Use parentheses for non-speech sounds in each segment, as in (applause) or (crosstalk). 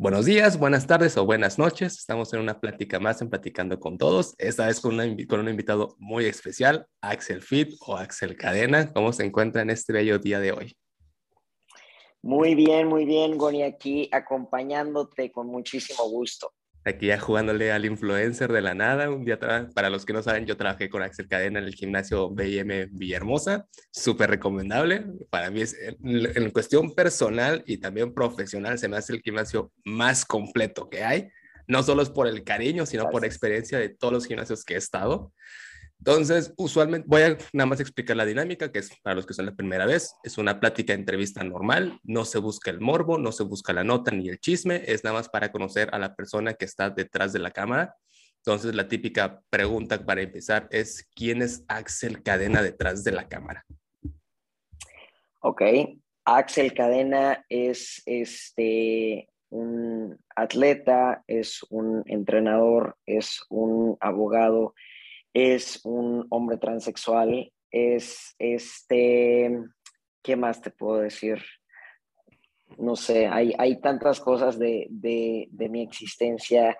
Buenos días, buenas tardes o buenas noches. Estamos en una plática más en Platicando con Todos. Esta vez con, con un invitado muy especial, Axel Fit o Axel Cadena. ¿Cómo se encuentra en este bello día de hoy? Muy bien, muy bien, Goni, aquí acompañándote con muchísimo gusto. Aquí ya jugándole al influencer de la nada. Un día, para los que no saben, yo trabajé con Axel Cadena en el gimnasio BM Villahermosa. Súper recomendable. Para mí es, en, cuestión personal y también profesional, se me hace el gimnasio más completo que hay. No solo es por el cariño, sino por experiencia de todos los gimnasios que he estado. Entonces, usualmente voy a nada más explicar la dinámica, que es para los que son la primera vez, es una plática entrevista normal, no se busca el morbo, no se busca la nota ni el chisme, es nada más para conocer a la persona que está detrás de la cámara. Entonces, la típica pregunta para empezar es, ¿quién es Axel Cadena detrás de la cámara? Ok, Axel Cadena es este, un atleta, es un entrenador, es un abogado, es un hombre transexual, es este, ¿qué más te puedo decir? No sé, hay, hay tantas cosas de, mi existencia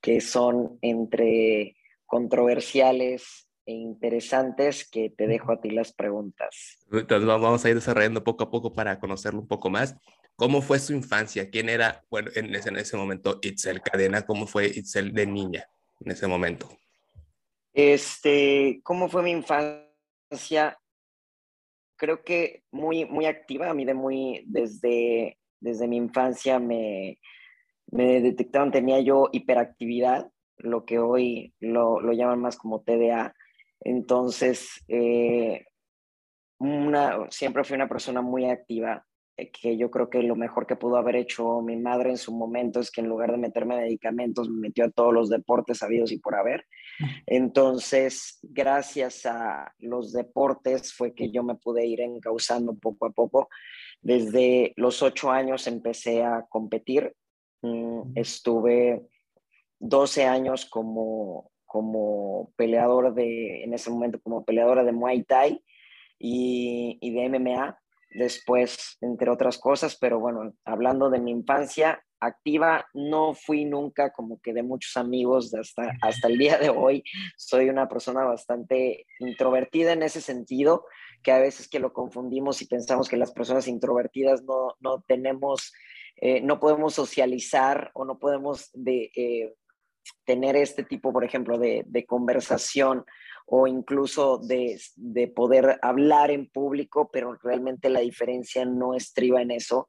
que son entre controversiales e interesantes que te dejo a ti las preguntas. Entonces vamos a ir desarrollando poco a poco para conocerlo un poco más. ¿Cómo fue su infancia? ¿Quién era, bueno, en ese, en ese momento Itzel Cadena? ¿Cómo fue Itzel de niña en ese momento? Este, ¿cómo fue mi infancia? Creo que muy, muy activa, a mí de muy, desde, desde mi infancia me, me detectaron, tenía yo hiperactividad, lo que hoy lo, lo llaman más como TDA. Entonces, eh, una, siempre fui una persona muy activa, eh, que yo creo que lo mejor que pudo haber hecho mi madre en su momento es que en lugar de meterme medicamentos, me metió a todos los deportes sabidos y por haber. Entonces, gracias a los deportes fue que yo me pude ir encauzando poco a poco. Desde los ocho años empecé a competir. Mm, estuve 12 años como, como peleador de, en ese momento, como peleadora de Muay Thai y, y de MMA después, entre otras cosas, pero bueno, hablando de mi infancia activa, no fui nunca como que de muchos amigos hasta, hasta el día de hoy. Soy una persona bastante introvertida en ese sentido, que a veces que lo confundimos y pensamos que las personas introvertidas no, no tenemos, eh, no podemos socializar o no podemos de, eh, tener este tipo, por ejemplo, de, de conversación o incluso de, de, poder hablar en público, pero realmente la diferencia no estriba en eso,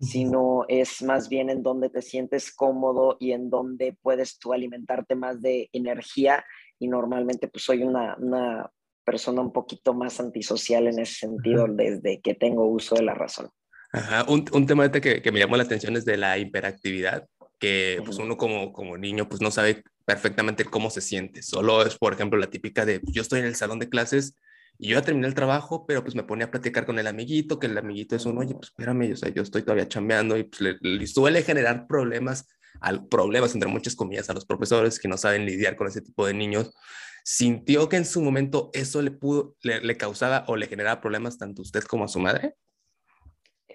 sino es más bien en donde te sientes cómodo y en donde puedes tú alimentarte más de energía y normalmente pues soy una, una persona un poquito más antisocial en ese sentido desde que tengo uso de la razón. Ajá. Un, un tema que, que me llamó la atención es de la hiperactividad, que pues uno como, como niño pues no sabe perfectamente cómo se siente. Solo es, por ejemplo, la típica de yo estoy en el salón de clases y yo ya terminé el trabajo, pero pues me ponía a platicar con el amiguito, que el amiguito es uno, oye, pues espérame, o sea, yo estoy todavía chambeando y pues le, suele generar problemas, al, problemas entre muchas comillas a los profesores que no saben lidiar con ese tipo de niños. ¿Sintió que en su momento eso le pudo, le, le causaba o le generaba problemas tanto a usted como a su madre?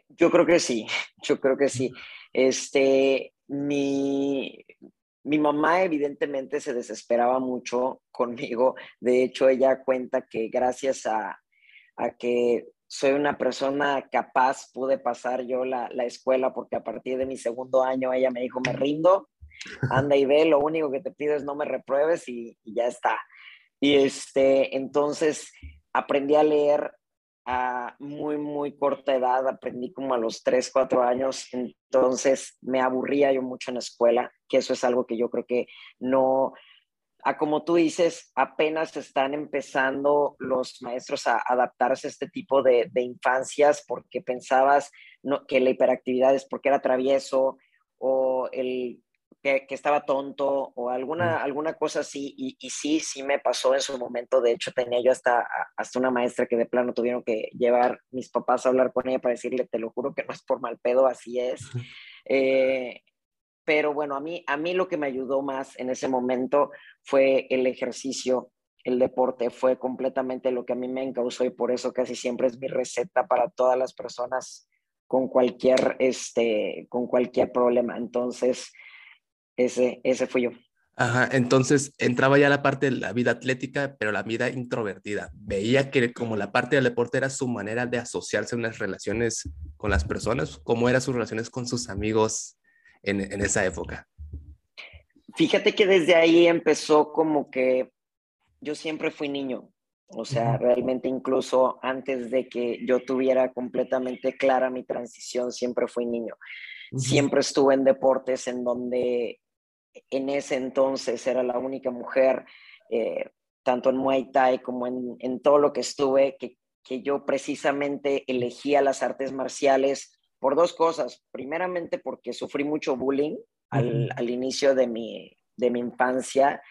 Yo creo que sí, yo creo que sí. Este, mi, mi mamá evidentemente se desesperaba mucho conmigo. De hecho, ella cuenta que gracias a, que soy una persona capaz, pude pasar yo la, escuela porque a partir de mi segundo año ella me dijo, me rindo, anda y ve, lo único que te pido es no me repruebes y ya está. Y este, entonces aprendí a leer muy, muy corta edad, aprendí como a los 3, 4 años, entonces me aburría yo mucho en la escuela, que eso es algo que yo creo que no, a como tú dices, apenas están empezando los maestros a adaptarse a este tipo de, de infancias porque pensabas no, que la hiperactividad es porque era travieso o el que, estaba tonto o alguna, alguna cosa así. Y, y, sí, sí me pasó en su momento. De hecho, tenía yo hasta, hasta una maestra que de plano tuvieron que llevar mis papás a hablar con ella para decirle, te lo juro que no es por mal pedo, así es. Eh, pero bueno, a mí, a mí lo que me ayudó más en ese momento fue el ejercicio, el deporte, fue completamente lo que a mí me encausó y por eso casi siempre es mi receta para todas las personas con cualquier, este, con cualquier problema. Entonces, ese, ese fui yo. Ajá, entonces entraba ya la parte de la vida atlética, pero la vida introvertida. Veía que como la parte del deporte era su manera de asociarse en las relaciones con las personas, cómo eran sus relaciones con sus amigos en, en esa época. Fíjate que desde ahí empezó como que yo siempre fui niño, o sea, realmente incluso antes de que yo tuviera completamente clara mi transición, siempre fui niño. Siempre estuve en deportes en donde en ese entonces era la única mujer, eh, tanto en Muay Thai como en, en todo lo que estuve, que, que, yo precisamente elegía las artes marciales por dos cosas. Primeramente porque sufrí mucho bullying al, al inicio de mi, de mi infancia.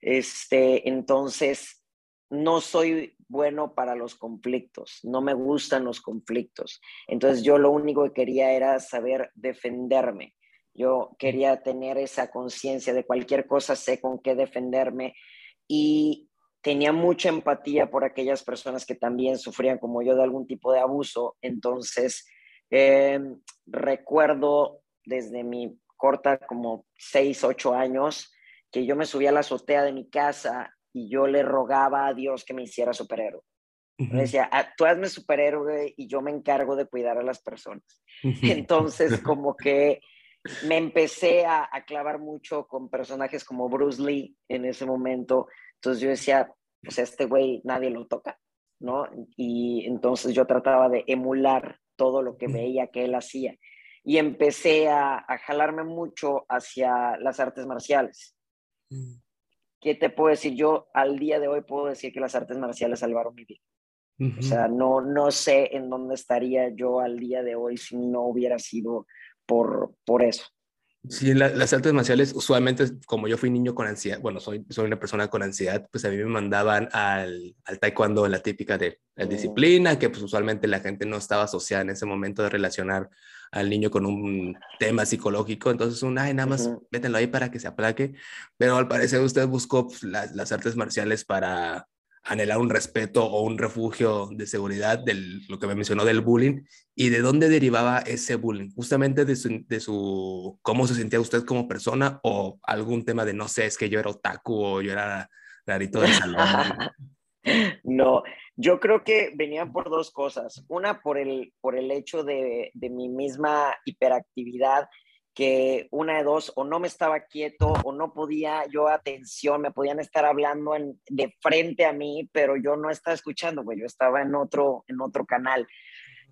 Este, entonces, no soy bueno para los conflictos, no me gustan los conflictos. Entonces yo lo único que quería era saber defenderme. Yo quería tener esa conciencia de cualquier cosa, sé con qué defenderme y tenía mucha empatía por aquellas personas que también sufrían como yo de algún tipo de abuso. Entonces, em, recuerdo desde mi corta como seis, ocho años que yo me subía a la azotea de mi casa y yo le rogaba a Dios que me hiciera superhéroe. Me decía, ah, tú hazme superhéroe y yo me encargo de cuidar a las personas. Entonces, (laughs) como que me empecé a, clavar mucho con personajes como Bruce Lee en ese momento. Entonces yo decía, pues este güey nadie lo toca, ¿no? Y entonces yo trataba de emular todo lo que veía que él hacía. Y empecé a, jalarme mucho hacia las artes marciales. ¿Qué te puedo decir? Yo al día de hoy puedo decir que las artes marciales salvaron mi vida. O sea, no, no sé en dónde estaría yo al día de hoy si no hubiera sido por, por eso. Sí, las artes marciales, usualmente, como yo fui niño con ansiedad, bueno, soy, soy una persona con ansiedad, pues a mí me mandaban al, al taekwondo, la típica de la mm. disciplina, que pues usualmente la gente no estaba asociada en ese momento de relacionar al niño con un tema psicológico, entonces un, ay, nada más métenlo ahí para que se aplaque, pero al parecer usted buscó pues, las, las artes marciales para anhelar un respeto o un refugio de seguridad de lo que me mencionó del bullying y de dónde derivaba ese bullying, justamente de su, de su, cómo se sentía usted como persona o algún tema de no sé, es que yo era otaku o yo era rarito de salón. (laughs) no, yo creo que venían por dos cosas. Una por el, por el hecho de, de mi misma hiperactividad que una de dos, o no me estaba quieto, o no podía yo atención, me podían estar hablando en, de frente a mí, pero yo no estaba escuchando, pues yo estaba en otro, en otro canal.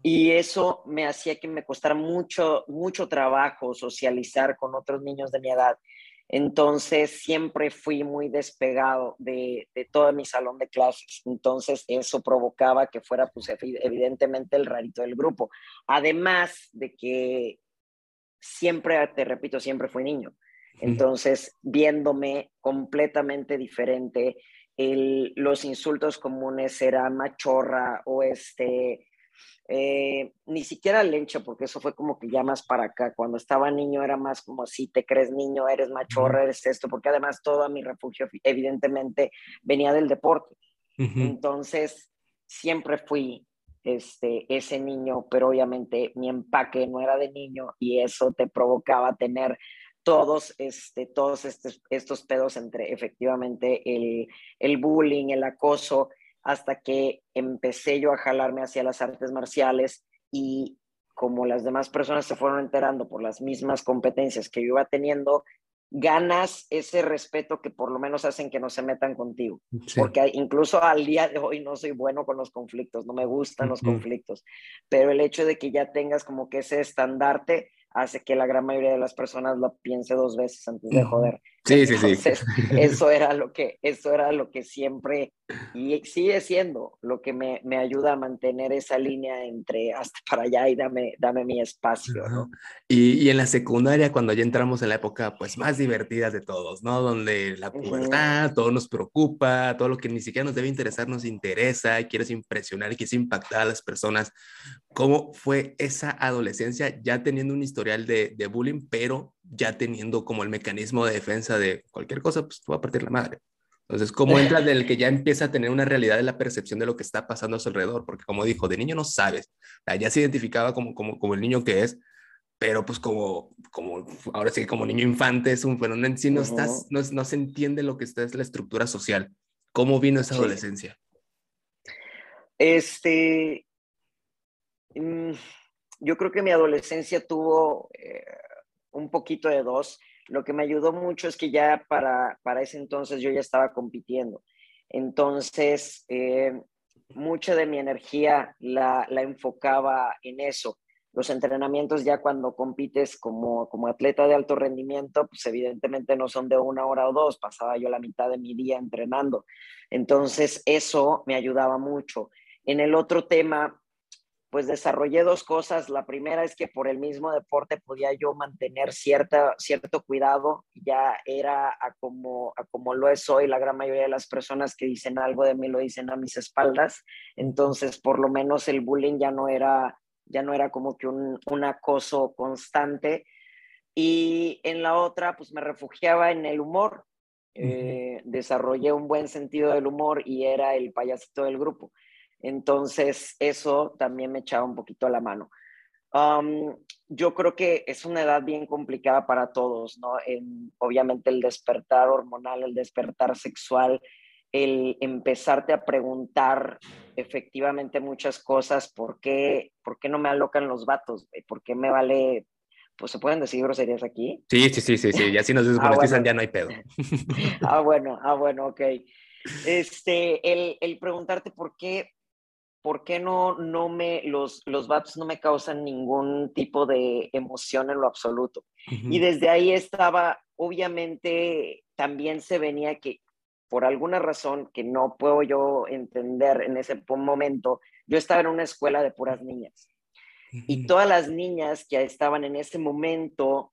Y eso me hacía que me costara mucho, mucho trabajo socializar con otros niños de mi edad. Entonces siempre fui muy despegado de, de, todo mi salón de clases. Entonces eso provocaba que fuera pues evidentemente el rarito del grupo. Además de que siempre, te repito, siempre fui niño. Entonces, viéndome completamente diferente, los insultos comunes eran machorra o este, eh, ni siquiera lencha, porque eso fue como que ya más para acá. Cuando estaba niño era más como si te crees niño, eres machorra, eres esto, porque además todo mi refugio evidentemente venía del deporte. Entonces, siempre fui este, ese niño, pero obviamente mi empaque no era de niño y eso te provocaba tener todos, este, todos estos, pedos entre efectivamente el, el bullying, el acoso, hasta que empecé yo a jalarme hacia las artes marciales y como las demás personas se fueron enterando por las mismas competencias que yo iba teniendo, ganas ese respeto que por lo menos hacen que no se metan contigo. Porque incluso al día de hoy no soy bueno con los conflictos, no me gustan los conflictos, pero el hecho de que ya tengas como que ese estandarte hace que la gran mayoría de las personas lo piense dos veces antes de joder. Sí, sí, sí. Eso era lo que, eso era lo que siempre, y sigue siendo lo que me, me ayuda a mantener esa línea entre hasta para allá y dame, dame mi espacio, ¿no? Y, y, en la secundaria, cuando ya entramos en la época, pues, más divertida de todos, ¿no? Donde la pubertad, todo nos preocupa, todo lo que ni siquiera nos debe interesar nos interesa, y quieres impresionar y quieres impactar a las personas. ¿Cómo fue esa adolescencia ya teniendo un historial de, de bullying, pero ya teniendo como el mecanismo de defensa de cualquier cosa, pues te va a partir la madre. Entonces, ¿cómo (laughs) entra del que ya empieza a tener una realidad de la percepción de lo que está pasando a su alrededor? Porque como dijo, de niño no sabes, ya se identificaba como, como, como el niño que es, pero pues como, como ahora sí como niño infante es un fenómeno en sí, no, estás, no, no, se entiende lo que está es la estructura social. ¿Cómo vino esa adolescencia? Este, mm, yo creo que mi adolescencia tuvo eh, un poquito de dos. Lo que me ayudó mucho es que ya para, para ese entonces yo ya estaba compitiendo. Entonces, eh, mucha de mi energía la, la, enfocaba en eso. Los entrenamientos ya cuando compites como, como atleta de alto rendimiento, pues evidentemente no son de una hora o dos, pasaba yo la mitad de mi día entrenando. Entonces, eso me ayudaba mucho. En el otro tema, pues desarrollé dos cosas. La primera es que por el mismo deporte podía yo mantener cierta, cierto cuidado. Ya era a como, a como lo es hoy la gran mayoría de las personas que dicen algo de mí lo dicen a mis espaldas. Entonces, por lo menos el bullying ya no era, ya no era como que un, un acoso constante. Y en la otra, pues me refugiaba en el humor. Eh, desarrollé un buen sentido del humor y era el payasito del grupo. Entonces, eso también me echaba un poquito a la mano. yo creo que es una edad bien complicada para todos, ¿no? obviamente el despertar hormonal, el despertar sexual, el empezarte a preguntar efectivamente muchas cosas, ¿por qué, por qué no me alocan los vatos? ¿Por qué me vale pues se pueden decir groserías aquí. Sí, sí, sí, sí, sí. Ya si nos (laughs) desmonetizan ya no hay pedo. (laughs) ah, bueno, ah, bueno, ok. Este, el, el preguntarte por qué, ¿por qué no, no me, los, los VAPs no me causan ningún tipo de emoción en lo absoluto? Y desde ahí estaba, obviamente, también se venía que por alguna razón que no puedo yo entender en ese momento, yo estaba en una escuela de puras niñas. Y todas las niñas que estaban en ese momento,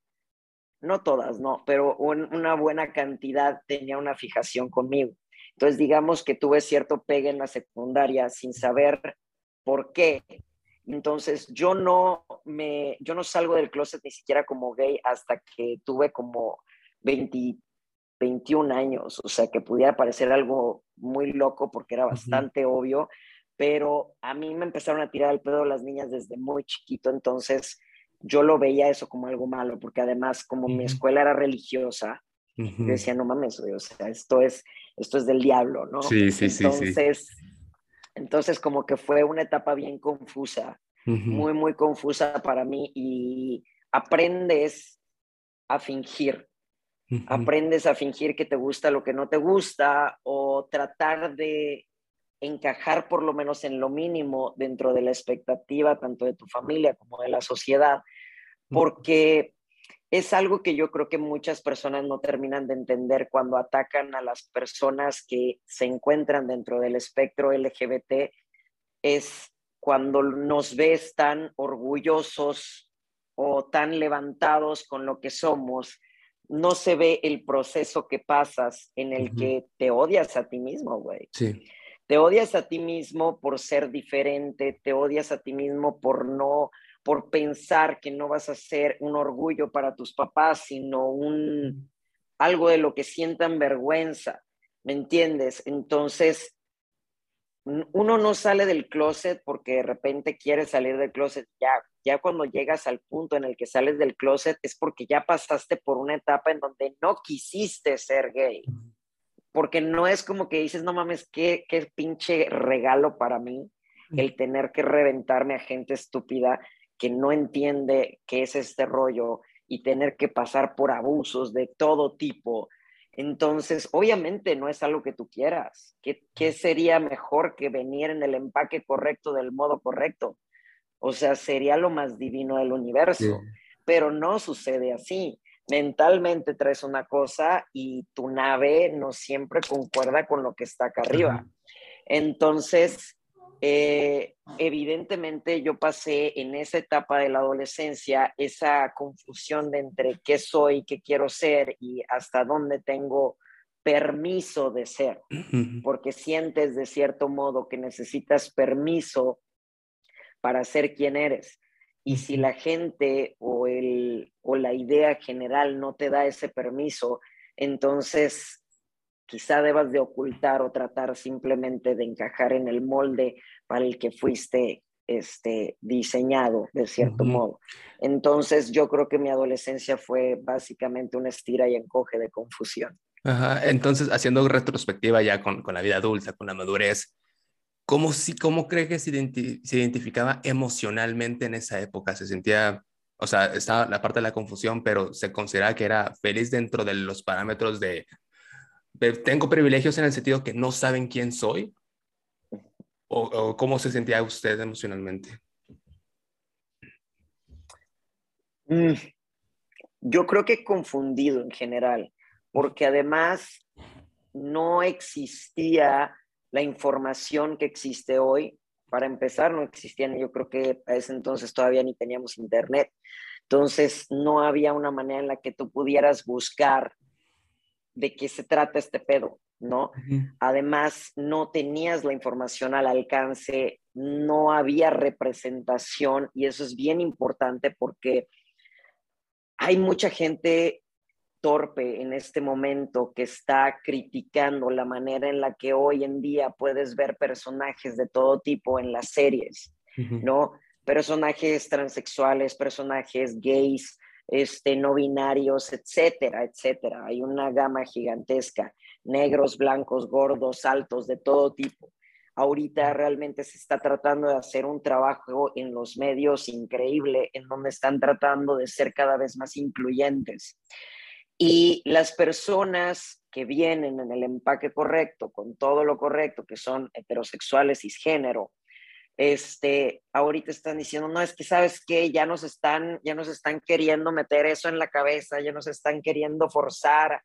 no todas, no, pero una buena cantidad tenía una fijación conmigo. Entonces, digamos que tuve cierto pegue en la secundaria sin saber por qué. Entonces, yo no me, yo no salgo del closet ni siquiera como gay hasta que tuve como 20, 21 años, o sea, que pudiera parecer algo muy loco porque era bastante obvio, pero a mí me empezaron a tirar el pedo las niñas desde muy chiquito, entonces yo lo veía eso como algo malo, porque además como mi escuela era religiosa, decía, no mames, o sea, esto es, esto es del diablo, ¿no? Sí, sí, sí. Entonces, entonces como que fue una etapa bien confusa, muy, muy confusa para mí y aprendes a fingir. Aprendes a fingir que te gusta lo que no te gusta o tratar de encajar por lo menos en lo mínimo dentro de la expectativa tanto de tu familia como de la sociedad, porque es algo que yo creo que muchas personas no terminan de entender cuando atacan a las personas que se encuentran dentro del espectro LGBT, es cuando nos ves tan orgullosos o tan levantados con lo que somos, no se ve el proceso que pasas en el que te odias a ti mismo, güey. Sí. Te odias a ti mismo por ser diferente, te odias a ti mismo por no por pensar que no vas a ser un orgullo para tus papás, sino un algo de lo que sientan vergüenza, ¿me entiendes? Entonces, uno no sale del closet porque de repente quiere salir del closet, ya, ya cuando llegas al punto en el que sales del closet es porque ya pasaste por una etapa en donde no quisiste ser gay. Porque no es como que dices, no mames, qué, qué pinche regalo para mí el tener que reventarme a gente estúpida que no entiende qué es este rollo y tener que pasar por abusos de todo tipo. Entonces, obviamente no es algo que tú quieras. ¿Qué, ¿Qué, sería mejor que venir en el empaque correcto del modo correcto? O sea, sería lo más divino del universo, pero no sucede así. Mentalmente traes una cosa y tu nave no siempre concuerda con lo que está acá arriba. Entonces, eh, evidentemente yo pasé en esa etapa de la adolescencia esa confusión de entre qué soy, qué quiero ser y hasta dónde tengo permiso de ser, porque sientes de cierto modo que necesitas permiso para ser quien eres. Y si la gente o, el, o la idea general no te da ese permiso, entonces quizá debas de ocultar o tratar simplemente de encajar en el molde para el que fuiste este, diseñado de cierto modo. Entonces yo creo que mi adolescencia fue básicamente una estira y encoge de confusión. Ajá. Entonces, haciendo retrospectiva ya con, con, la vida adulta, con la madurez, ¿cómo, si, cómo cree que se, se, identificaba emocionalmente en esa época? ¿Se sentía, o sea, estaba la parte de la confusión, pero se consideraba que era feliz dentro de los parámetros de, de tengo privilegios en el sentido que no saben quién soy? ¿O, cómo se sentía usted emocionalmente? Mm, yo creo que confundido en general, porque además no existía la información que existe hoy. Para empezar, no existían, yo creo que a ese entonces todavía ni teníamos internet. Entonces, no había una manera en la que tú pudieras buscar de qué se trata este pedo. ¿No? Además, no tenías la información al alcance, no había representación y eso es bien importante porque hay mucha gente torpe en este momento que está criticando la manera en la que hoy en día puedes ver personajes de todo tipo en las series, ¿no? Personajes transexuales, personajes gays, este, no binarios, etcétera, etcétera. Hay una gama gigantesca negros, blancos, gordos, altos, de todo tipo. Ahorita realmente se está tratando de hacer un trabajo en los medios increíble, en donde están tratando de ser cada vez más incluyentes. Y las personas que vienen en el empaque correcto, con todo lo correcto, que son heterosexuales, cisgénero, este, ahorita están diciendo, no, es que sabes que ya nos están, ya nos están queriendo meter eso en la cabeza, ya nos están queriendo forzar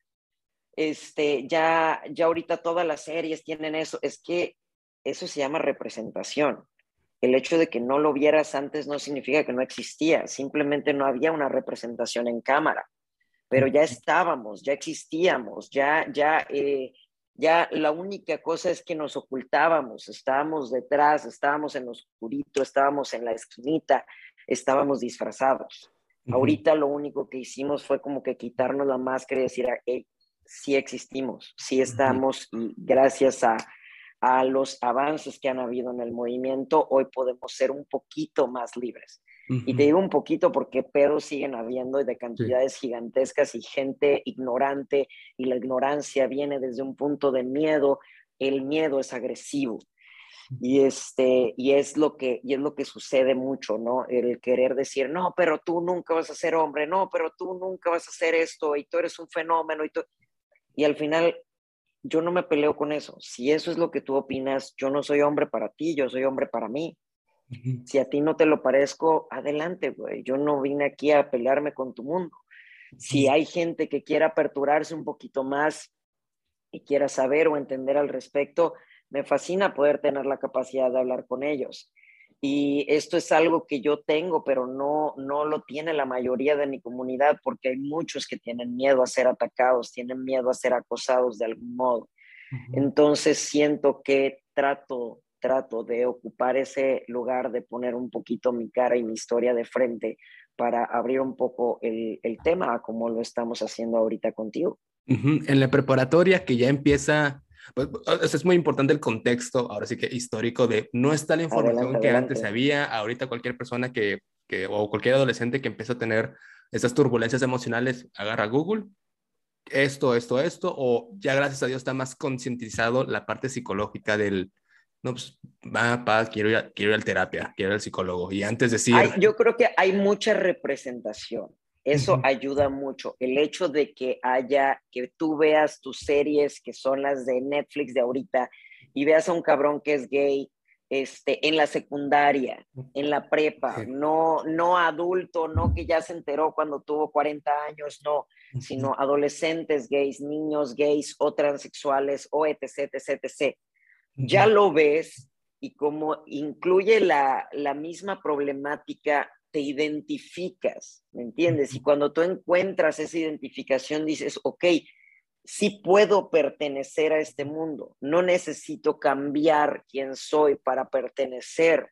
este, ya, ya ahorita todas las series tienen eso, es que eso se llama representación. El hecho de que no lo vieras antes no significa que no existía, simplemente no había una representación en cámara, pero ya estábamos, ya existíamos, ya, ya, eh, ya la única cosa es que nos ocultábamos, estábamos detrás, estábamos en lo oscurito, estábamos en la esquinita, estábamos disfrazados. Ahorita lo único que hicimos fue como que quitarnos la máscara y decir, hey, sí existimos, sí estamos y gracias a, los avances que han habido en el movimiento, hoy podemos ser un poquito más libres. Y te digo un poquito porque pedos siguen habiendo de cantidades gigantescas y gente ignorante y la ignorancia viene desde un punto de miedo. El miedo es agresivo. Y, este, y, es lo que, y es lo que sucede mucho, ¿no? El querer decir, no, pero tú nunca vas a ser hombre, no, pero tú nunca vas a hacer esto y tú eres un fenómeno. Y tú... Y al final, yo no me peleo con eso. Si eso es lo que tú opinas, yo no soy hombre para ti, yo soy hombre para mí. Si a ti no te lo parezco, adelante, güey. Yo no vine aquí a pelearme con tu mundo. Si hay gente que quiera aperturarse un poquito más y quiera saber o entender al respecto, me fascina poder tener la capacidad de hablar con ellos. Y esto es algo que yo tengo, pero no, no lo tiene la mayoría de mi comunidad porque hay muchos que tienen miedo a ser atacados, tienen miedo a ser acosados de algún modo. Entonces siento que trato, trato de ocupar ese lugar, de poner un poquito mi cara y mi historia de frente para abrir un poco el, el tema como lo estamos haciendo ahorita contigo. En la preparatoria que ya empieza pues, es muy importante el contexto, ahora sí que histórico, de no está la información que antes había, ahorita cualquier persona que, que, o cualquier adolescente que empieza a tener esas turbulencias emocionales, agarra Google, esto, esto, esto, o ya gracias a Dios está más concientizado la parte psicológica del, no, pues, va, pa, quiero ir, a, quiero ir a terapia, quiero ir al psicólogo. Y antes decir... yo creo que hay mucha representación. Eso ayuda mucho. El hecho de que haya, que tú veas tus series que son las de Netflix de ahorita y veas a un cabrón que es gay este, en la secundaria, en la prepa, no, no adulto, no que ya se enteró cuando tuvo 40 años, no, sino adolescentes gays, niños gays o transexuales o etc, etc, etc. Ya lo ves y como incluye la, la misma problemática te identificas, ¿me entiendes? Y cuando tú encuentras esa identificación, dices, ok, sí puedo pertenecer a este mundo, no necesito cambiar quién soy para pertenecer,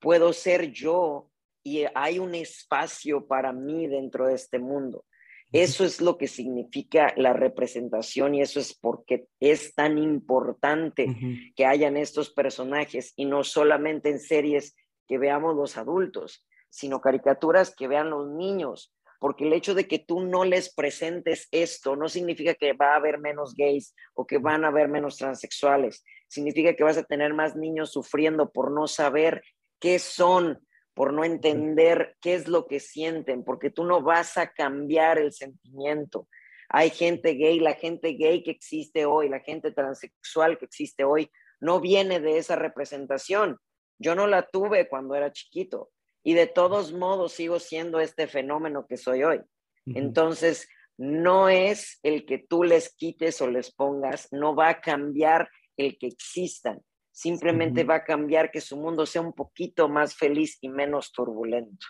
puedo ser yo y hay un espacio para mí dentro de este mundo. Eso es lo que significa la representación y eso es porque es tan importante que hayan estos personajes y no solamente en series que veamos los adultos, sino caricaturas que vean los niños, porque el hecho de que tú no les presentes esto no significa que va a haber menos gays o que van a haber menos transexuales, significa que vas a tener más niños sufriendo por no saber qué son, por no entender qué es lo que sienten, porque tú no vas a cambiar el sentimiento. Hay gente gay, la gente gay que existe hoy, la gente transexual que existe hoy, no viene de esa representación. Yo no la tuve cuando era chiquito y de todos modos sigo siendo este fenómeno que soy hoy. Entonces, no es el que tú les quites o les pongas, no va a cambiar el que existan simplemente va a cambiar que su mundo sea un poquito más feliz y menos turbulento.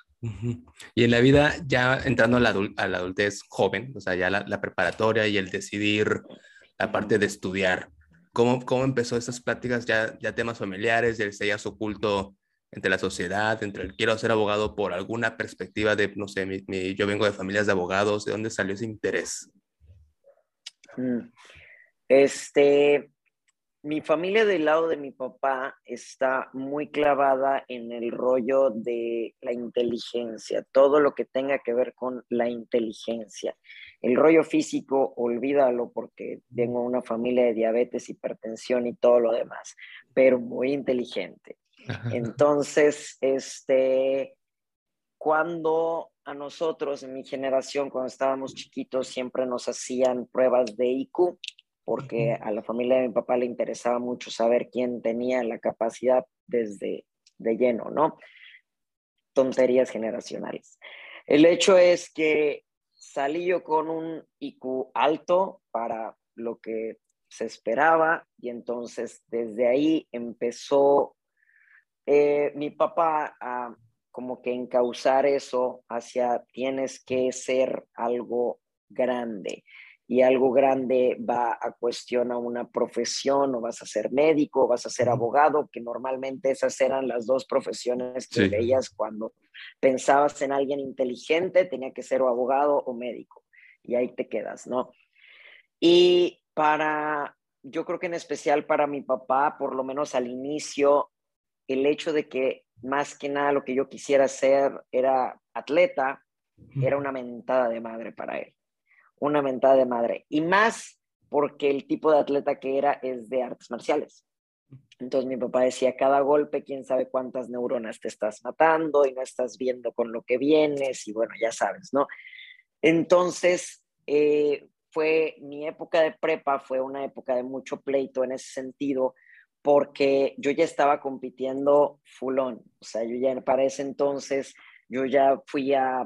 Y en la vida, ya entrando a la, adultez joven, o sea, ya la, preparatoria y el decidir la parte de estudiar, ¿cómo, cómo empezó estas pláticas ya, ya temas familiares, del sellas oculto entre la sociedad, entre el quiero ser abogado por alguna perspectiva de, no sé, yo vengo de familias de abogados, ¿de dónde salió ese interés? Mm. Este, mi familia del lado de mi papá está muy clavada en el rollo de la inteligencia, todo lo que tenga que ver con la inteligencia. El rollo físico, olvídalo porque tengo una familia de diabetes, hipertensión y todo lo demás, pero muy inteligente. Entonces, este, cuando a nosotros, en mi generación, cuando estábamos chiquitos, siempre nos hacían pruebas de IQ, porque a la familia de mi papá le interesaba mucho saber quién tenía la capacidad desde de lleno, ¿no? Tonterías generacionales. El hecho es que salí yo con un IQ alto para lo que se esperaba y entonces desde ahí empezó eh, mi papá a como que encauzar eso hacia tienes que ser algo grande y algo grande va a cuestionar una profesión o vas a ser médico o vas a ser abogado, que normalmente esas eran las dos profesiones que veías cuando pensabas en alguien inteligente, tenía que ser o abogado o médico y ahí te quedas, ¿no? Y para, yo creo que en especial para mi papá, por lo menos al inicio, el hecho de que más que nada lo que yo quisiera ser era atleta, era una mentada de madre para él una mentada de madre. Y más porque el tipo de atleta que era es de artes marciales. Entonces mi papá decía, cada golpe, quién sabe cuántas neuronas te estás matando y no estás viendo con lo que vienes y bueno, ya sabes, ¿no? Entonces, eh, fue mi época de prepa, fue una época de mucho pleito en ese sentido, porque yo ya estaba compitiendo fulón, o sea, yo ya para ese entonces, yo ya fui a,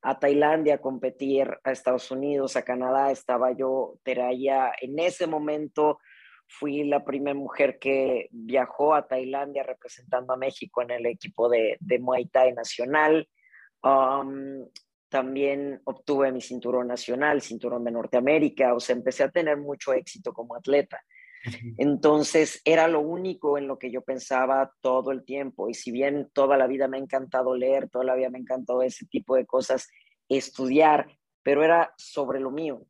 a Tailandia a competir, a Estados Unidos, a Canadá, estaba yo, traía, en ese momento fui la primera mujer que viajó a Tailandia representando a México en el equipo de, de Muay Thai nacional. Um, también obtuve mi cinturón nacional, cinturón de Norteamérica, o sea, empecé a tener mucho éxito como atleta. Entonces era lo único en lo que yo pensaba todo el tiempo. Y si bien toda la vida me ha encantado leer, toda la vida me ha encantado ese tipo de cosas, estudiar, pero era sobre lo mío.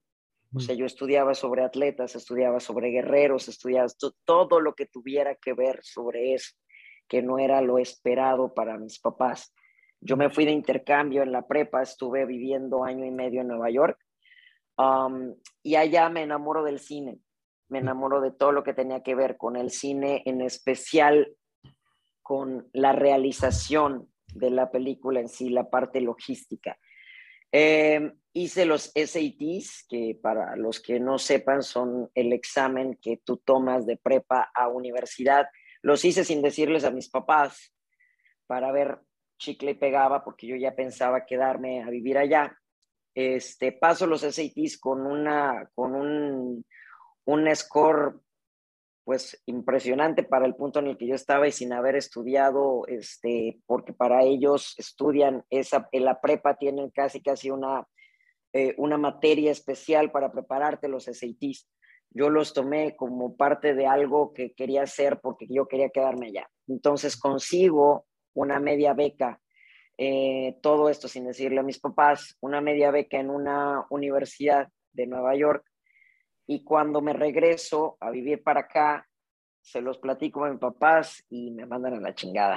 O sea, yo estudiaba sobre atletas, estudiaba sobre guerreros, estudiaba todo lo que tuviera que ver sobre eso, que no era lo esperado para mis papás. Yo me fui de intercambio en la prepa, estuve viviendo año y medio en Nueva York um, y allá me enamoro del cine me enamoro de todo lo que tenía que ver con el cine, en especial con la realización de la película en sí, la parte logística. Eh, hice los SATs, que para los que no sepan son el examen que tú tomas de prepa a universidad. Los hice sin decirles a mis papás para ver chicle y pegaba, porque yo ya pensaba quedarme a vivir allá. Este, paso los SATs con, una, con un un score pues impresionante para el punto en el que yo estaba y sin haber estudiado, este, porque para ellos estudian esa, en la prepa tienen casi casi una, eh, una materia especial para prepararte los SATs. Yo los tomé como parte de algo que quería hacer porque yo quería quedarme allá. Entonces consigo una media beca eh, todo esto sin decirle a mis papás, una media beca en una universidad de Nueva York. Y cuando me regreso a vivir para acá, se los platico a mis papás y me mandan a la chingada.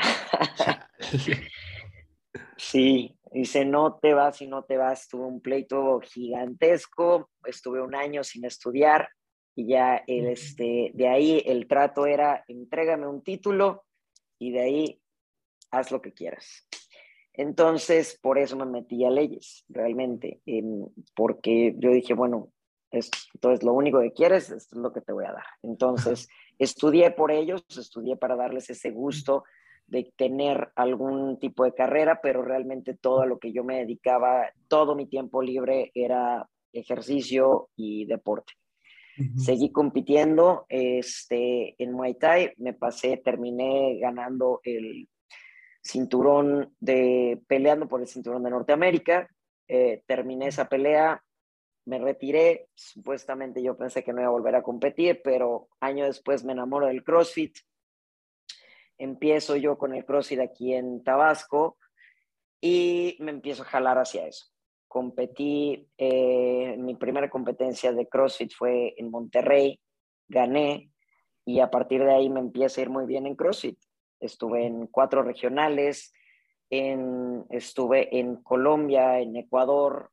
(laughs) sí, dice, no te vas y no te vas. Tuve un pleito gigantesco, estuve un año sin estudiar y ya el, este, de ahí el trato era, entrégame un título y de ahí haz lo que quieras. Entonces, por eso me metí a leyes, realmente, porque yo dije, bueno, esto es lo único que quieres, esto es lo que te voy a dar. Entonces, estudié por ellos, estudié para darles ese gusto de tener algún tipo de carrera, pero realmente todo a lo que yo me dedicaba, todo mi tiempo libre era ejercicio y deporte. Seguí compitiendo este, en Muay Thai, me pasé, terminé ganando el cinturón de, peleando por el cinturón de Norteamérica, eh, terminé esa pelea, me retiré, supuestamente yo pensé que no iba a volver a competir, pero año después me enamoro del CrossFit, empiezo yo con el CrossFit aquí en Tabasco y me empiezo a jalar hacia eso. Competí, eh, mi primera competencia de CrossFit fue en Monterrey, gané y a partir de ahí me empieza a ir muy bien en CrossFit. Estuve en cuatro regionales, en, estuve en Colombia, en Ecuador,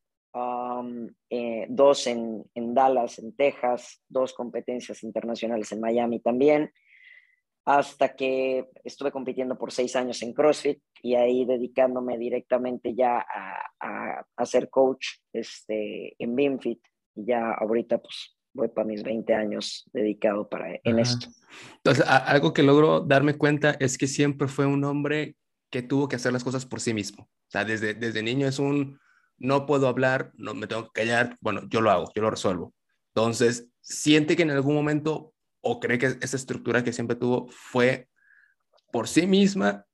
eh, dos en, en, Dallas, en Texas, dos competencias internacionales en Miami también, hasta que estuve compitiendo por seis años en CrossFit y ahí dedicándome directamente ya a, a, ser coach este, en BIMFIT. Y ya ahorita pues voy para mis 20 años dedicado para, en esto. Entonces, algo que logro darme cuenta es que siempre fue un hombre que tuvo que hacer las cosas por sí mismo. O sea, desde, desde niño es un, no puedo hablar, no me tengo que callar, bueno, yo lo hago, yo lo resuelvo. Entonces, siente que en algún momento, o cree que esa estructura que siempre tuvo fue por sí misma,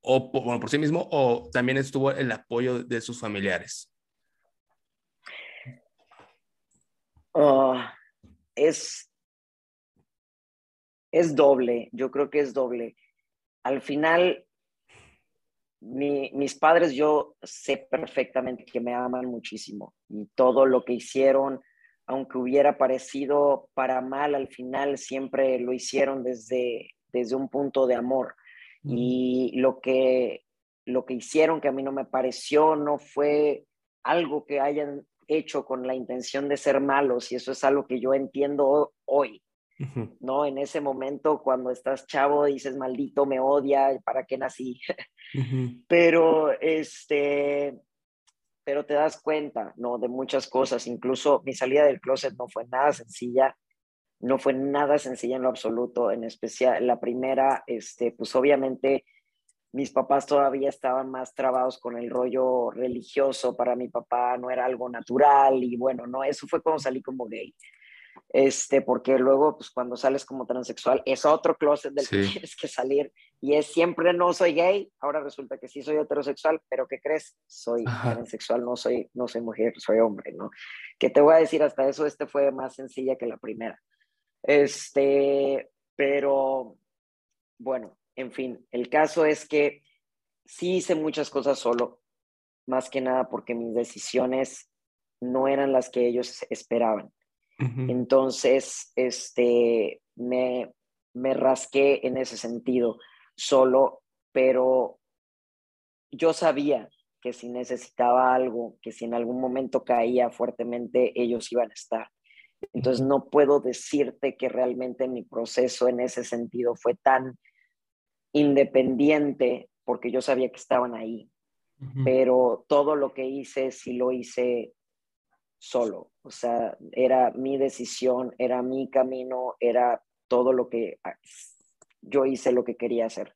o bueno, por sí mismo, o también estuvo el apoyo de sus familiares. Ah, es, es doble, yo creo que es doble. Al final, mis padres yo sé perfectamente que me aman muchísimo y todo lo que hicieron, aunque hubiera parecido para mal, al final siempre lo hicieron desde, desde un punto de amor. Y lo que, lo que hicieron que a mí no me pareció no fue algo que hayan hecho con la intención de ser malos y eso es algo que yo entiendo hoy. ¿No? En ese momento, cuando estás chavo, dices, maldito, me odia, ¿para qué nací? Pero, este, pero te das cuenta, ¿no? De muchas cosas. Incluso mi salida del closet no fue nada sencilla, no fue nada sencilla en lo absoluto, en especial la primera, este, pues obviamente mis papás todavía estaban más trabados con el rollo religioso, para mi papá no era algo natural y bueno, no, eso fue cuando salí como gay este, porque luego, pues cuando sales como transexual, es otro closet del que tienes que salir y es siempre no soy gay, ahora resulta que sí soy heterosexual, pero ¿qué crees? Soy transexual, no soy, no soy mujer, soy hombre, ¿no? Que te voy a decir, hasta eso, este fue más sencilla que la primera. Este, pero bueno, en fin, el caso es que sí hice muchas cosas solo, más que nada porque mis decisiones no eran las que ellos esperaban. Entonces, este, me, me rasqué en ese sentido solo, pero yo sabía que si necesitaba algo, que si en algún momento caía fuertemente, ellos iban a estar. Entonces no puedo decirte que realmente mi proceso en ese sentido fue tan independiente porque yo sabía que estaban ahí, pero todo lo que hice sí lo hice solo, o sea, era mi decisión, era mi camino, era todo lo que ah, yo hice lo que quería hacer.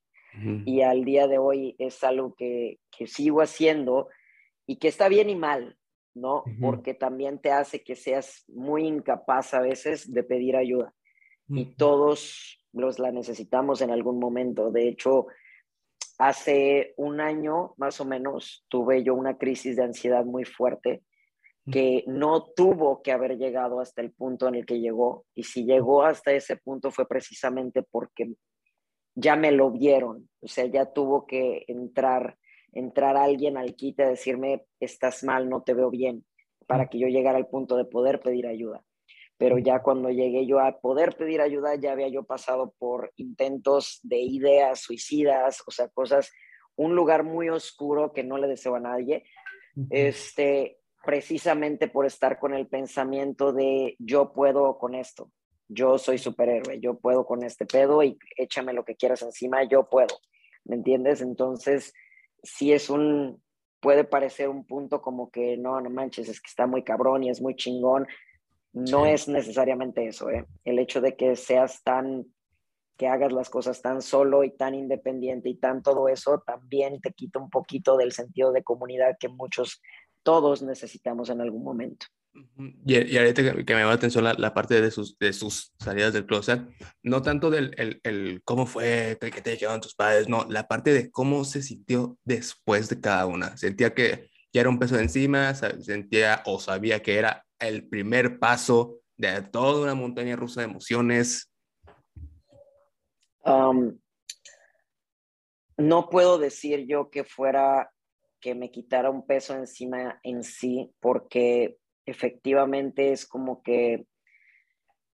Y al día de hoy es algo que, que, sigo haciendo y que está bien y mal, ¿no? Porque también te hace que seas muy incapaz a veces de pedir ayuda. Y todos los la necesitamos en algún momento. De hecho, hace un año más o menos tuve yo una crisis de ansiedad muy fuerte que no tuvo que haber llegado hasta el punto en el que llegó. Y si llegó hasta ese punto fue precisamente porque ya me lo vieron, o sea, ya tuvo que entrar entrar alguien al quite a decirme, estás mal, no te veo bien, para que yo llegara al punto de poder pedir ayuda. Pero ya cuando llegué yo a poder pedir ayuda, ya había yo pasado por intentos de ideas suicidas, o sea, cosas, un lugar muy oscuro que no le deseo a nadie, este, precisamente por estar con el pensamiento de yo puedo con esto, yo soy superhéroe, yo puedo con este pedo y échame lo que quieras encima, yo puedo, ¿me entiendes? Entonces, si es un, puede parecer un punto como que no, no manches, es que está muy cabrón y es muy chingón. No es necesariamente eso, ¿eh? El hecho de que seas tan, que hagas las cosas tan solo y tan independiente y tan todo eso, también te quita un poquito del sentido de comunidad que muchos, todos necesitamos en algún momento. Y, y ahorita que, me llama la atención la, parte de sus, de sus salidas del closet, no tanto del el, el cómo fue, que te dijeron tus padres, no, la parte de cómo se sintió después de cada una. Sentía que ya era un peso de encima, sentía o sabía que era el primer paso de toda una montaña rusa de emociones. no puedo decir yo que fuera que me quitara un peso encima en sí, porque efectivamente es como que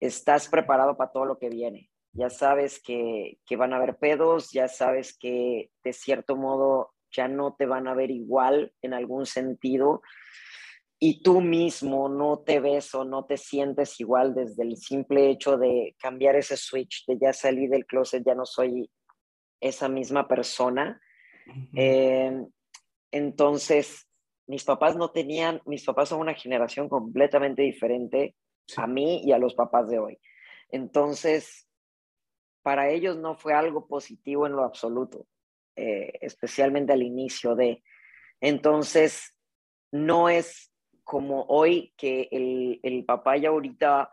estás preparado para todo lo que viene. Ya sabes que, van a haber pedos, ya sabes que de cierto modo ya no te van a ver igual en algún sentido y tú mismo no te ves o no te sientes igual desde el simple hecho de cambiar ese switch, de ya salir del closet, ya no soy esa misma persona. Eh, entonces, mis papás no tenían, mis papás son una generación completamente diferente a mí y a los papás de hoy. Entonces, para ellos no fue algo positivo en lo absoluto, eh, especialmente al inicio de. Entonces, no es como hoy que el, el papá ya ahorita,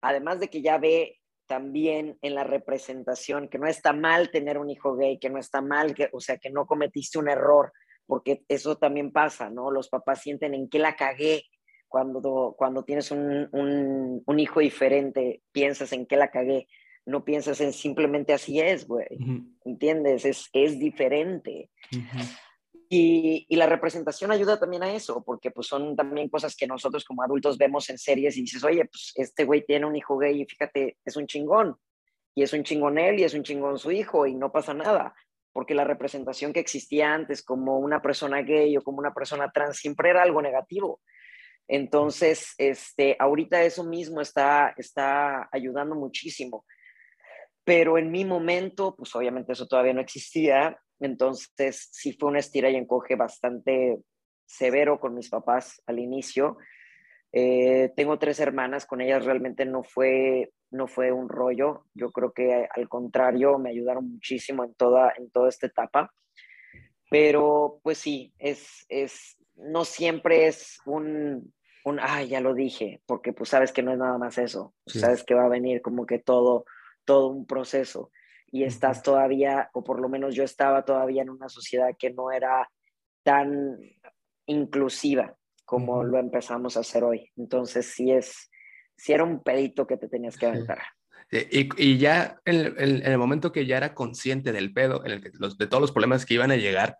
además de que ya ve también en la representación que no está mal tener un hijo gay, que no está mal, que, o sea, que no cometiste un error, porque eso también pasa, ¿no? Los papás sienten en qué la cagué. Cuando, cuando tienes un, un, hijo diferente, piensas en qué la cagué. No piensas en simplemente así es, güey. ¿Entiendes? Es, es diferente. y, y, la representación ayuda también a eso, porque pues son también cosas que nosotros como adultos vemos en series y dices, oye, pues este güey tiene un hijo gay y fíjate, es un chingón. Y es un chingón él y es un chingón su hijo y no pasa nada porque la representación que existía antes como una persona gay o como una persona trans siempre era algo negativo. Entonces, este, ahorita eso mismo está, está ayudando muchísimo. Pero en mi momento, pues obviamente eso todavía no existía. Entonces, sí fue una estira y encoge bastante severo con mis papás al inicio. Eh, tengo tres hermanas, con ellas realmente no fue no fue un rollo. Yo creo que al contrario, me ayudaron muchísimo en toda, en toda esta etapa. Pero pues sí, es, es, no siempre es un, un, ay, ya lo dije, porque pues sabes que no es nada más eso. Sabes que va a venir como que todo, todo un proceso. Y estás todavía, o por lo menos yo estaba todavía en una sociedad que no era tan inclusiva como lo empezamos a hacer hoy. Entonces sí es, si era un pedito que te tenías que aventar. Y, y, ya en, el momento que ya era consciente del pedo, en el que los, de todos los problemas que iban a llegar,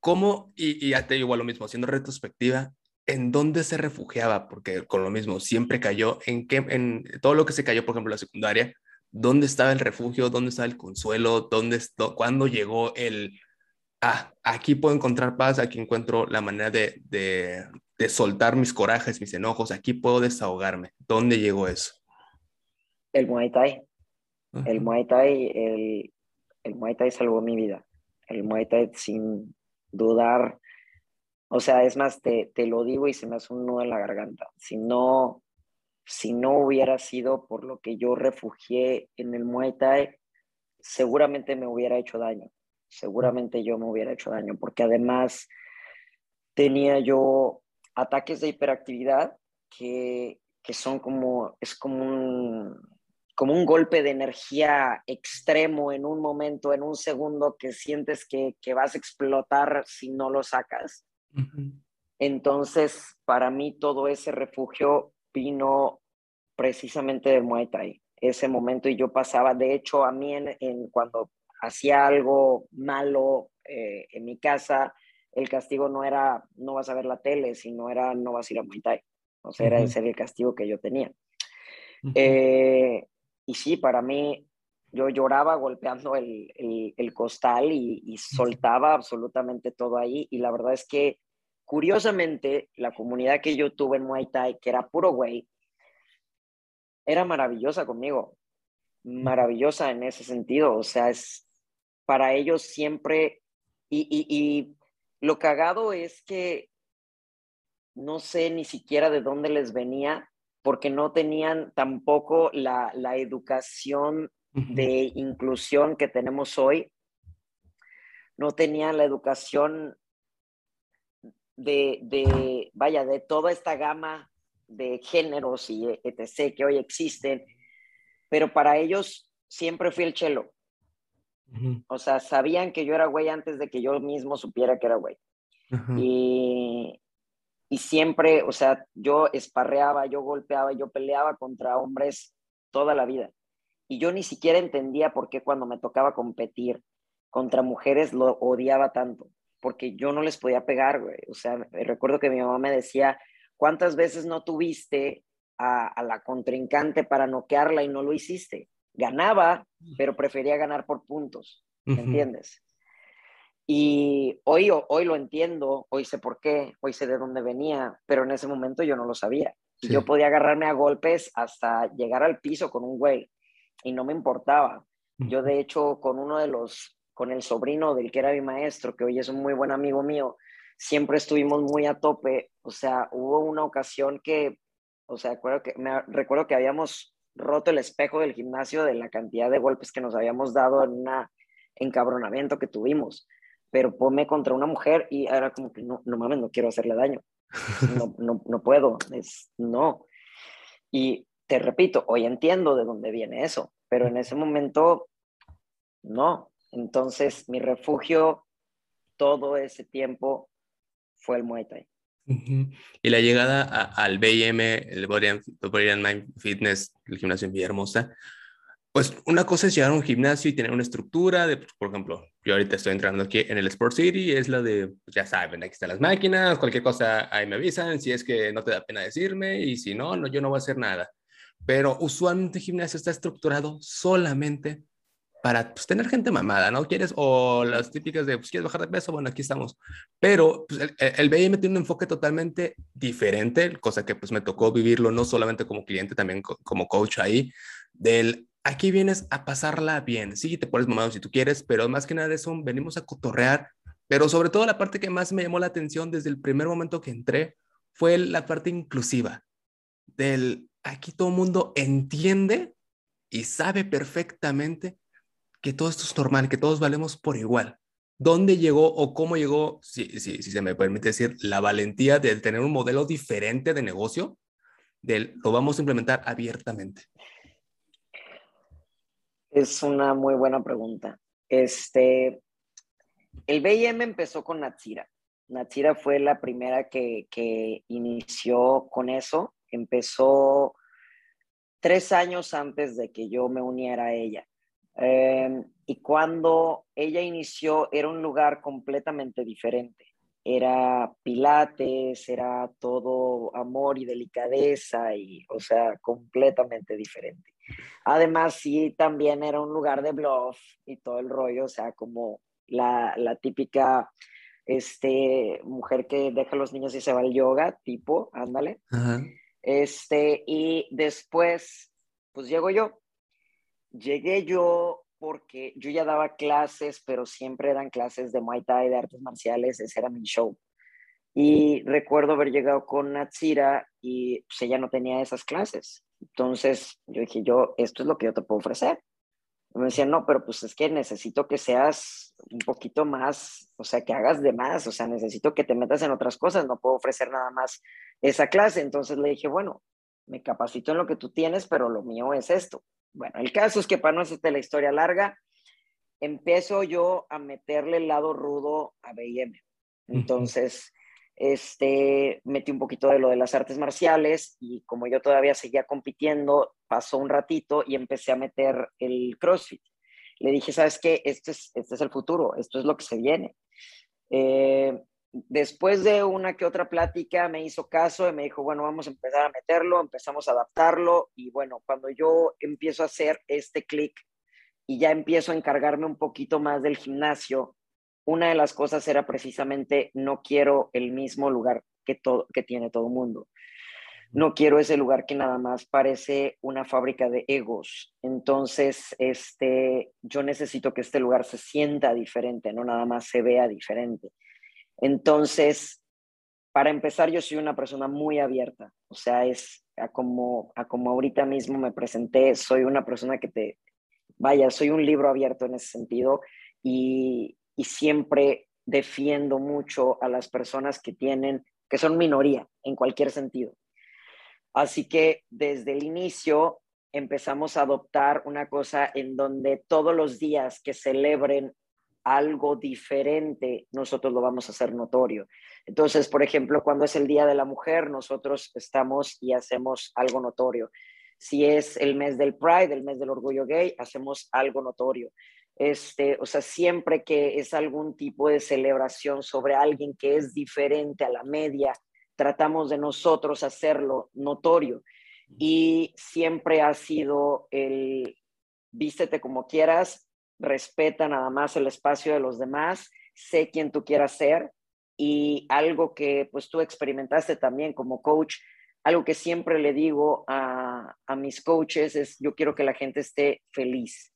¿cómo, y, y ya te digo lo mismo, haciendo retrospectiva, en dónde se refugiaba? Porque con lo mismo, siempre cayó en, qué, en todo lo que se cayó, por ejemplo, en la secundaria, ¿dónde estaba el refugio? ¿Dónde estaba el consuelo? ¿Dónde, ¿Cuándo llegó el, ah, aquí puedo encontrar paz, aquí encuentro la manera de, de, de soltar mis corajes, mis enojos, aquí puedo desahogarme. ¿Dónde llegó eso? El Muay Thai. El Muay Thai, el, el Muay Thai salvó mi vida. El Muay Thai sin dudar, o sea, es más, te, te, lo digo y se me hace un nudo en la garganta. Si no, si no hubiera sido por lo que yo refugié en el Muay Thai, seguramente me hubiera hecho daño. Seguramente yo me hubiera hecho daño, porque además tenía yo ataques de hiperactividad que, que son como, es como un, como un golpe de energía extremo en un momento, en un segundo que sientes que, que vas a explotar si no lo sacas. Entonces, para mí todo ese refugio vino precisamente de Muay Thai, ese momento y yo pasaba, de hecho, a mí en, en cuando hacía algo malo eh, en mi casa el castigo no era no vas a ver la tele, sino era no vas a ir a Muay Thai. O sea, era ese el castigo que yo tenía. Eh, y sí, para mí, yo lloraba golpeando el, el, costal y, y, soltaba absolutamente todo ahí. Y la verdad es que, curiosamente, la comunidad que yo tuve en Muay Thai, que era puro güey, era maravillosa conmigo. Maravillosa en ese sentido. O sea, es para ellos siempre. Y, y, y lo cagado es que no sé ni siquiera de dónde les venía, porque no tenían tampoco la, educación de inclusión que tenemos hoy. No tenían la educación de, de, vaya, de toda esta gama de géneros y etc. que hoy existen, pero para ellos siempre fui el chelo. O sea, sabían que yo era güey antes de que yo mismo supiera que era güey. Y, y siempre, o sea, yo esparreaba, yo golpeaba, yo peleaba contra hombres toda la vida. Y yo ni siquiera entendía por qué cuando me tocaba competir contra mujeres lo odiaba tanto, porque yo no les podía pegar, güey. O sea, recuerdo que mi mamá me decía, ¿cuántas veces no tuviste a, a la contrincante para noquearla y no lo hiciste? Ganaba, pero prefería ganar por puntos, ¿me entiendes? Y hoy, hoy lo entiendo, hoy sé por qué, hoy sé de dónde venía, pero en ese momento yo no lo sabía. Yo podía agarrarme a golpes hasta llegar al piso con un güey y no me importaba. Yo de hecho con uno de los, con el sobrino del que era mi maestro, que hoy es un muy buen amigo mío, siempre estuvimos muy a tope. O sea, hubo una ocasión que, o sea, recuerdo que, me, recuerdo que habíamos roto el espejo del gimnasio de la cantidad de golpes que nos habíamos dado en un encabronamiento que tuvimos pero ponme contra una mujer y era como que no, no mames, no quiero hacerle daño. No, (laughs) no, no puedo, es no. Y te repito, hoy entiendo de dónde viene eso, pero en ese momento no. Entonces mi refugio todo ese tiempo fue el Muay Thai. Y la llegada al BIM, el Body and, Body and Mind Fitness, el gimnasio en Villahermosa, pues una cosa es llegar a un gimnasio y tener una estructura de, por ejemplo, yo ahorita estoy entrando aquí en el Sport City, es la de, pues, ya saben, aquí están las máquinas, cualquier cosa ahí me avisan, si es que no te da pena decirme y si no, no yo no voy a hacer nada. Pero usualmente el gimnasio está estructurado solamente para pues, tener gente mamada, ¿no? ¿Quieres? O las típicas de, pues, ¿quieres bajar de peso? Bueno, aquí estamos. Pero pues, el, el BIM tiene un enfoque totalmente diferente, cosa que pues me tocó vivirlo no solamente como cliente, también como coach ahí, del aquí vienes a pasarla bien. Sí, te pones mamado si tú quieres, pero más que nada eso, venimos a cotorrear. Pero sobre todo la parte que más me llamó la atención desde el primer momento que entré fue la parte inclusiva. Del aquí todo el mundo entiende y sabe perfectamente que todo esto es normal, que todos valemos por igual. ¿Dónde llegó o cómo llegó, si, se me permite decir, la valentía de tener un modelo diferente de negocio? Del, lo vamos a implementar abiertamente. Es una muy buena pregunta. Este, el BIM empezó con Natsira. Natsira fue la primera que, que inició con eso. Empezó tres años antes de que yo me uniera a ella. Em, y cuando ella inició era un lugar completamente diferente. Era pilates, era todo amor y delicadeza y, o sea, completamente diferente. Además, sí, también era un lugar de bluff y todo el rollo, o sea, como la, la típica este, mujer que deja a los niños y se va al yoga, tipo, ándale. Este, y después, pues llego yo. Llegué yo porque yo ya daba clases, pero siempre eran clases de Muay Thai, de artes marciales, ese era mi show. Y recuerdo haber llegado con Natsira y pues ella no tenía esas clases. Entonces yo dije, yo, esto es lo que yo te puedo ofrecer. Me decían, no, pero pues es que necesito que seas un poquito más, o sea, que hagas de más, o sea, necesito que te metas en otras cosas, no puedo ofrecer nada más esa clase. Entonces le dije, bueno, me capacito en lo que tú tienes, pero lo mío es esto. Bueno, el caso es que para no hacerte la historia larga, empiezo yo a meterle el lado rudo a BM. Entonces, este, metí un poquito de lo de las artes marciales y como yo todavía seguía compitiendo, pasó un ratito y empecé a meter el CrossFit. le dije, ¿sabes qué? Este es, este es el futuro, esto es lo que se viene. Eh, después de una que otra plática me hizo caso y me dijo, bueno, vamos a empezar a meterlo, empezamos a adaptarlo y bueno, cuando yo empiezo a hacer este clic y ya empiezo a encargarme un poquito más del gimnasio, una de las cosas era precisamente no quiero el mismo lugar que, todo, que tiene todo el mundo. No quiero ese lugar que nada más parece una fábrica de egos. Entonces, este, yo necesito que este lugar se sienta diferente, no nada más se vea diferente. Entonces, para empezar, yo soy una persona muy abierta. O sea, es como, a como ahorita mismo me presenté, soy una persona que te, vaya, soy un libro abierto en ese sentido y, y siempre defiendo mucho a las personas que tienen, que son minoría en cualquier sentido. Así que desde el inicio empezamos a adoptar una cosa en donde todos los días que celebren algo diferente, nosotros lo vamos a hacer notorio. Entonces, por ejemplo, cuando es el Día de la Mujer, nosotros estamos y hacemos algo notorio. Si es el mes del Pride, el mes del orgullo gay, hacemos algo notorio. Este, o sea, siempre que es algún tipo de celebración sobre alguien que es diferente a la media, tratamos de nosotros hacerlo notorio. Y siempre ha sido el vístete como quieras, respeta nada más el espacio de los demás, sé quién tú quieras ser y algo que pues tú experimentaste también como coach, algo que siempre le digo a, a mis coaches es yo quiero que la gente esté feliz,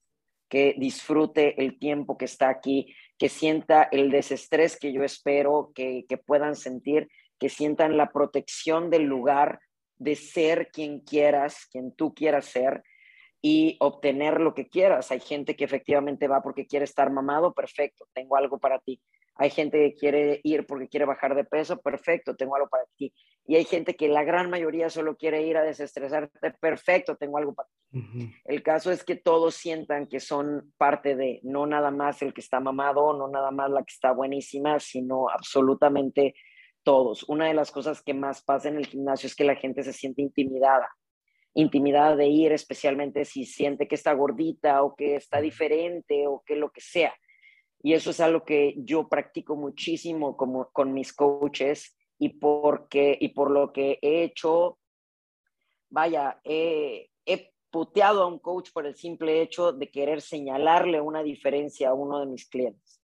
que disfrute el tiempo que está aquí, que sienta el desestrés que yo espero que, que puedan sentir, que sientan la protección del lugar de ser quien quieras, quien tú quieras ser y obtener lo que quieras. Hay gente que efectivamente va porque quiere estar mamado, perfecto, tengo algo para ti. Hay gente que quiere ir porque quiere bajar de peso, perfecto, tengo algo para ti. Y hay gente que la gran mayoría solo quiere ir a desestresarte, perfecto, tengo algo para ti. El caso es que todos sientan que son parte de, no nada más el que está mamado, no nada más la que está buenísima, sino absolutamente todos. Una de las cosas que más pasa en el gimnasio es que la gente se siente intimidada, intimidada de ir, especialmente si siente que está gordita o que está diferente o que lo que sea. Y eso es algo que yo practico muchísimo como, con mis coaches y, porque, y por lo que he hecho, vaya, he, he puteado a un coach por el simple hecho de querer señalarle una diferencia a uno de mis clientes.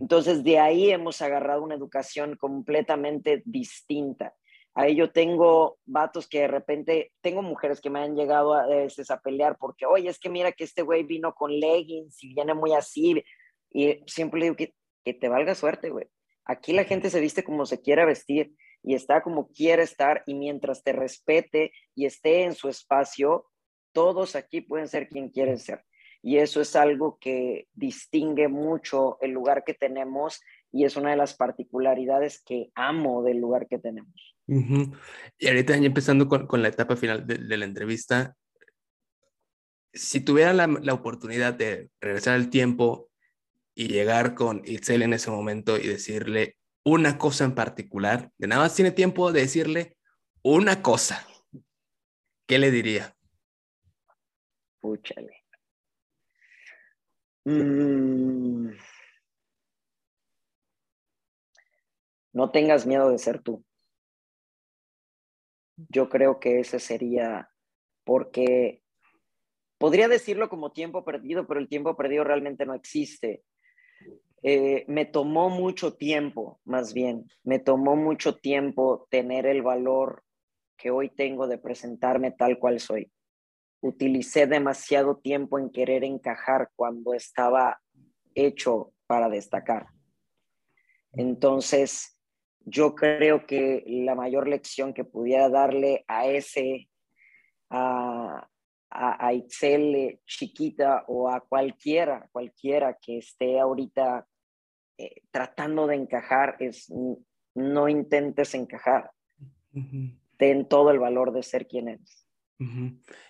Entonces, de ahí hemos agarrado una educación completamente distinta. Ahí yo tengo vatos que de repente, tengo mujeres que me han llegado a, veces a pelear porque, oye, es que mira que este güey vino con leggings y viene muy así. Y siempre le digo que, que te valga suerte, güey. Aquí la gente se viste como se quiera vestir y está como quiere estar y mientras te respete y esté en su espacio, todos aquí pueden ser quien quieren ser. Y eso es algo que distingue mucho el lugar que tenemos y es una de las particularidades que amo del lugar que tenemos. Y ahorita empezando con, con la etapa final de, de, la entrevista, si tuviera la, la oportunidad de regresar al tiempo y llegar con Itzel en ese momento y decirle una cosa en particular, de nada más tiene tiempo de decirle una cosa, ¿qué le diría? Púchale. Mm. No tengas miedo de ser tú. Yo creo que ese sería porque podría decirlo como tiempo perdido, pero el tiempo perdido realmente no existe. Eh, me tomó mucho tiempo, más bien, me tomó mucho tiempo tener el valor que hoy tengo de presentarme tal cual soy. Utilicé demasiado tiempo en querer encajar cuando estaba hecho para destacar. Entonces, yo creo que la mayor lección que pudiera darle a ese, a, a, Itzel chiquita o a cualquiera, cualquiera que esté ahorita eh, tratando de encajar es no intentes encajar. Ten todo el valor de ser quien eres.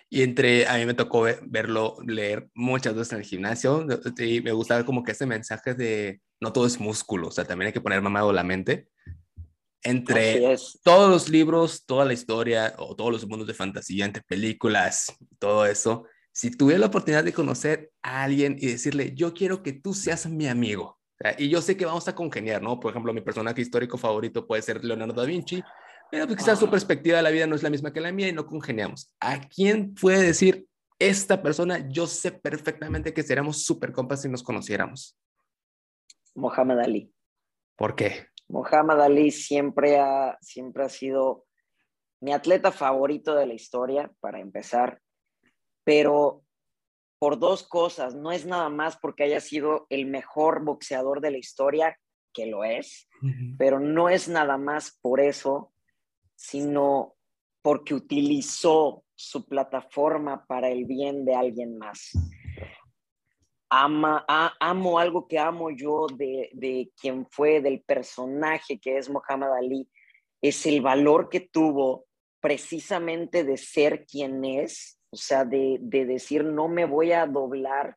Y entre, a mí me tocó verlo, leer muchas veces en el gimnasio y me gustaba como que ese mensaje de no todo es músculo, o sea, también hay que poner mamado la mente entre todos los libros, toda la historia o todos los mundos de fantasía, entre películas, todo eso, si tuviera la oportunidad de conocer a alguien y decirle, yo quiero que tú seas mi amigo, y yo sé que vamos a congeniar, ¿no? Por ejemplo, mi personaje histórico favorito puede ser Leonardo da Vinci, pero pues quizás su perspectiva de la vida no es la misma que la mía y no congeniamos. ¿A quién puede decir esta persona? Yo sé perfectamente que seríamos súper compas si nos conociéramos. Mohamed Ali. ¿Por qué? Mohamed Ali siempre ha, siempre ha sido mi atleta favorito de la historia, para empezar, pero por dos cosas. No es nada más porque haya sido el mejor boxeador de la historia, que lo es, pero no es nada más por eso, sino porque utilizó su plataforma para el bien de alguien más. Ama, amo algo que amo yo de, de quien fue, del personaje que es Muhammad Ali, es el valor que tuvo precisamente de ser quien es o sea, de, decir, no me voy a doblar,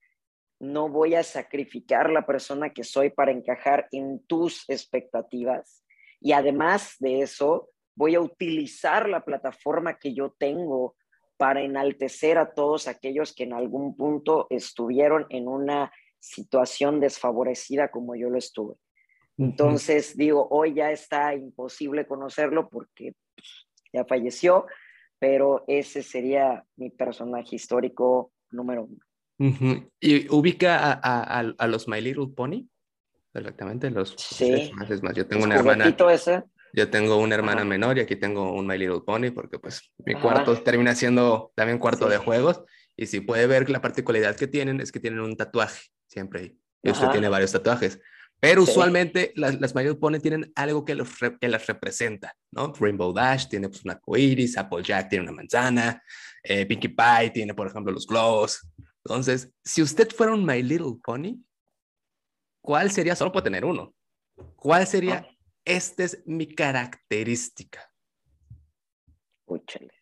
no voy a sacrificar la persona que soy para encajar en tus expectativas. Y además de eso, voy a utilizar la plataforma que yo tengo para enaltecer a todos aquellos que en algún punto estuvieron en una situación desfavorecida como yo lo estuve. Entonces, digo, hoy ya está imposible conocerlo porque pues, ya falleció, pero ese sería mi personaje histórico número uno. ¿Y ubica a, los My Little Pony? Perfectamente, los sí. es más, yo tengo una hermana. Ese? Yo tengo una hermana menor y aquí tengo un My Little Pony porque pues mi cuarto termina siendo también cuarto de juegos. Y si puede ver la particularidad que tienen es que tienen un tatuaje siempre y usted tiene varios tatuajes. Pero usualmente las, las mayores Pony tienen algo que, los, que las representa, ¿no? Rainbow Dash tiene pues, una coiris, Applejack tiene una manzana, eh, Pinkie Pie tiene, por ejemplo, los globos. Entonces, si usted fuera un My Little Pony, ¿cuál sería, solo puede tener uno, cuál sería, ah. Esta es mi característica? Escúchale.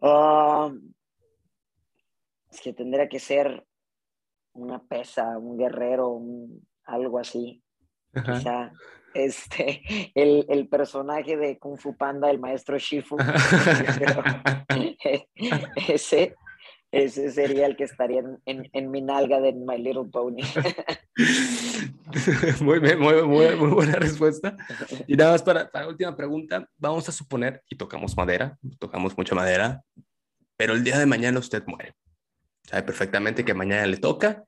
Ah, es que tendría que ser una pesa, un guerrero, algo así. Quizá este, (laughs) el, el, personaje de Kung Fu Panda, el maestro Shifu, (laughs) (laughs) ese, ese sería el que estaría en, en, mi nalga de My Little Pony. (laughs) muy, muy, muy, muy, buena respuesta. Y nada más para, para la última pregunta, vamos a suponer, y tocamos madera, tocamos mucha madera, pero el día de mañana usted muere. Sabe perfectamente que mañana le toca,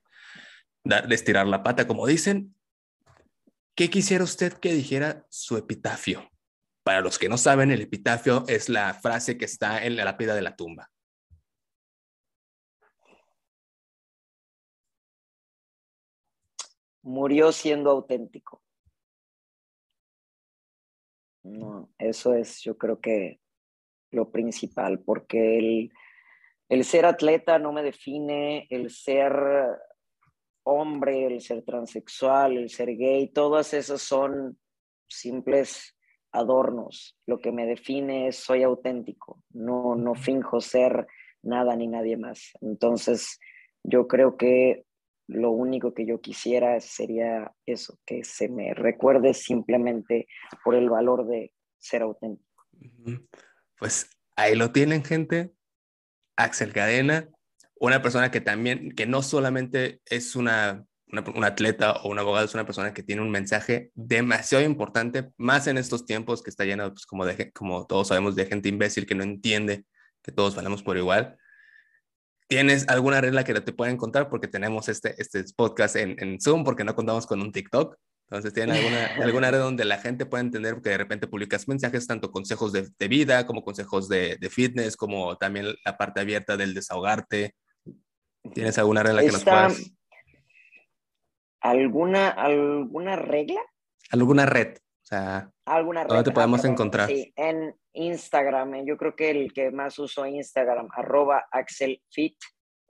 darle estirar la pata, como dicen. ¿Qué quisiera usted que dijera su epitafio? Para los que no saben, el epitafio es la frase que está en la lápida de la tumba. Murió siendo auténtico. No, eso es, yo creo que lo principal, porque el, el ser atleta no me define, el ser hombre, el ser transexual, el ser gay, todas esas son simples adornos. Lo que me define es soy auténtico, no, no finjo ser nada ni nadie más. Entonces, yo creo que lo único que yo quisiera sería eso, que se me recuerde simplemente por el valor de ser auténtico. Pues ahí lo tienen, gente. Axel Cadena, una persona que también, que no solamente es una, una, atleta o un abogado, es una persona que tiene un mensaje demasiado importante, más en estos tiempos que está lleno, pues, como, de, como todos sabemos, de gente imbécil que no entiende que todos valemos por igual. ¿Tienes alguna regla que te pueden contar? Porque tenemos este, este podcast en, en Zoom, porque no contamos con un TikTok. Entonces, ¿tienen alguna, (laughs) alguna red donde la gente pueda entender que de repente publicas mensajes, tanto consejos de, de vida como consejos de, de, fitness, como también la parte abierta del desahogarte? ¿Tienes alguna regla que nos puedas? ¿Alguna, ¿Alguna regla? ¿Alguna red? O sea, ¿Alguna red? ¿dónde te podemos encontrar? Sí, en Instagram. Yo creo que el que más uso Instagram, arroba AxelFit.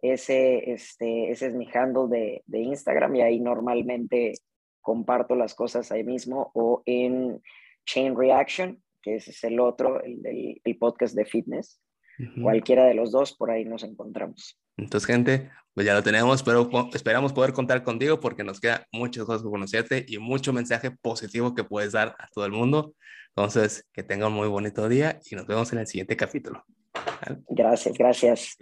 Ese, este, ese es mi handle de, de Instagram y ahí normalmente comparto las cosas ahí mismo o en Chain Reaction, que ese es el otro, el, el, podcast de fitness. Cualquiera de los dos, por ahí nos encontramos. Entonces, gente, pues ya lo tenemos, pero esperamos poder contar contigo porque nos queda muchas cosas por conocerte y mucho mensaje positivo que puedes dar a todo el mundo. Entonces, que tenga un muy bonito día y nos vemos en el siguiente capítulo. Gracias, gracias.